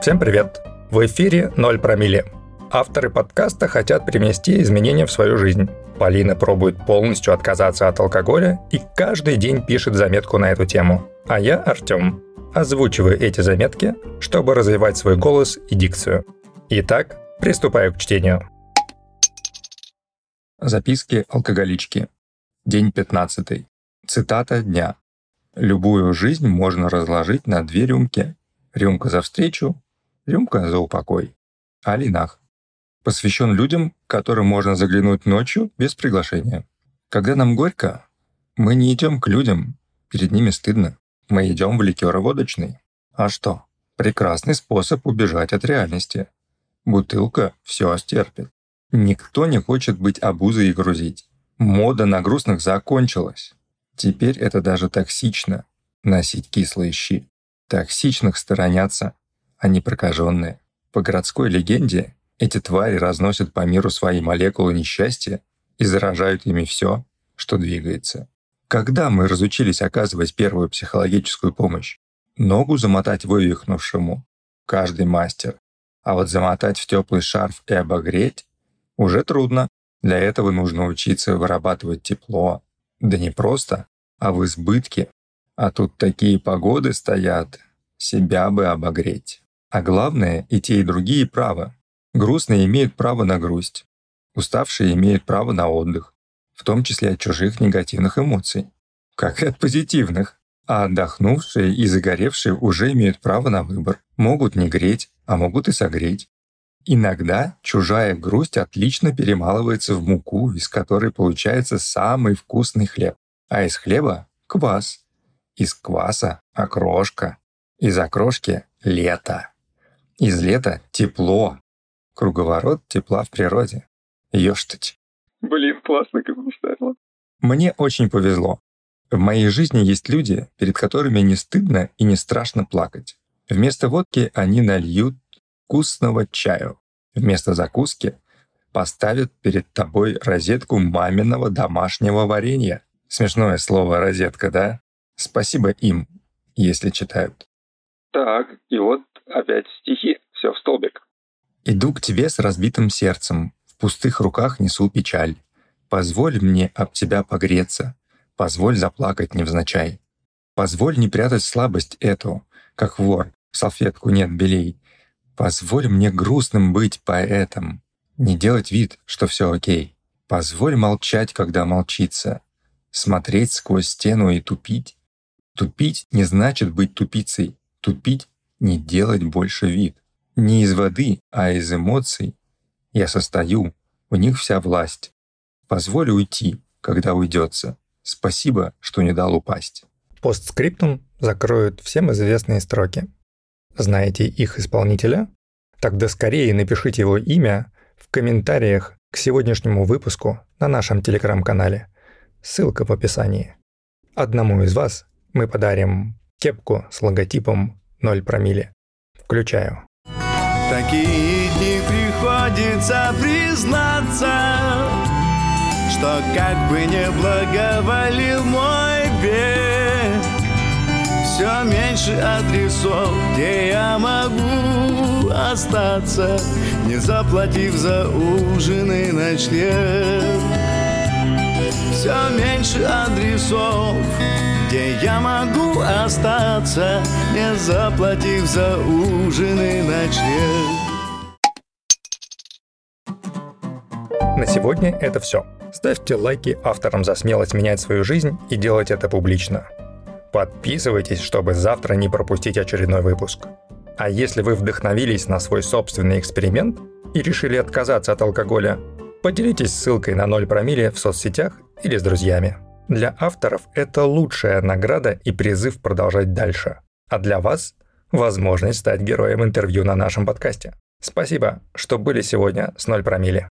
Всем привет! В эфире «Ноль промилле». Авторы подкаста хотят привнести изменения в свою жизнь. Полина пробует полностью отказаться от алкоголя и каждый день пишет заметку на эту тему. А я, Артем, озвучиваю эти заметки, чтобы развивать свой голос и дикцию. Итак, приступаю к чтению. Записки алкоголички. День 15. Цитата дня. Любую жизнь можно разложить на две рюмки. Рюмка за встречу, Рюмка за упокой. О линах. Посвящен людям, которым можно заглянуть ночью без приглашения. Когда нам горько, мы не идем к людям, перед ними стыдно. Мы идем в ликероводочный. А что? Прекрасный способ убежать от реальности. Бутылка все стерпит. Никто не хочет быть обузой и грузить. Мода на грустных закончилась. Теперь это даже токсично – носить кислые щи. Токсичных сторонятся, они прокаженные. По городской легенде, эти твари разносят по миру свои молекулы несчастья и заражают ими все, что двигается. Когда мы разучились оказывать первую психологическую помощь? Ногу замотать вывихнувшему? Каждый мастер. А вот замотать в теплый шарф и обогреть уже трудно. Для этого нужно учиться вырабатывать тепло. Да не просто, а в избытке. А тут такие погоды стоят, себя бы обогреть. А главное, и те, и другие правы. Грустные имеют право на грусть. Уставшие имеют право на отдых, в том числе от чужих негативных эмоций, как и от позитивных. А отдохнувшие и загоревшие уже имеют право на выбор. Могут не греть, а могут и согреть. Иногда чужая грусть отлично перемалывается в муку, из которой получается самый вкусный хлеб. А из хлеба – квас. Из кваса – окрошка. Из окрошки – лето. Из лета тепло. Круговорот тепла в природе. Ёштать. Блин, классно как поставила. Мне очень повезло. В моей жизни есть люди, перед которыми не стыдно и не страшно плакать. Вместо водки они нальют вкусного чаю. Вместо закуски поставят перед тобой розетку маминого домашнего варенья. Смешное слово «розетка», да? Спасибо им, если читают. Так, и вот опять стихи, все в столбик. Иду к тебе с разбитым сердцем, в пустых руках несу печаль. Позволь мне об тебя погреться, позволь заплакать невзначай. Позволь не прятать слабость эту, как вор, салфетку нет белей. Позволь мне грустным быть поэтом, не делать вид, что все окей. Позволь молчать, когда молчится, смотреть сквозь стену и тупить. Тупить не значит быть тупицей, тупить не делать больше вид. Не из воды, а из эмоций. Я состою, у них вся власть. Позволь уйти, когда уйдется. Спасибо, что не дал упасть. Постскриптум закроют всем известные строки. Знаете их исполнителя? Тогда скорее напишите его имя в комментариях к сегодняшнему выпуску на нашем телеграм-канале. Ссылка в описании. Одному из вас мы подарим кепку с логотипом 0 промилле. Включаю. Такие дни приходится признаться, Что как бы не благоволил мой век, Все меньше адресов, где я могу остаться, Не заплатив за ужин и ночлег. Все меньше адресов, где я могу остаться, не заплатив за ужин ночлег. На сегодня это все. Ставьте лайки авторам за смелость менять свою жизнь и делать это публично. Подписывайтесь, чтобы завтра не пропустить очередной выпуск. А если вы вдохновились на свой собственный эксперимент и решили отказаться от алкоголя, поделитесь ссылкой на 0 промилле в соцсетях или с друзьями. Для авторов это лучшая награда и призыв продолжать дальше. А для вас – возможность стать героем интервью на нашем подкасте. Спасибо, что были сегодня с 0 промили.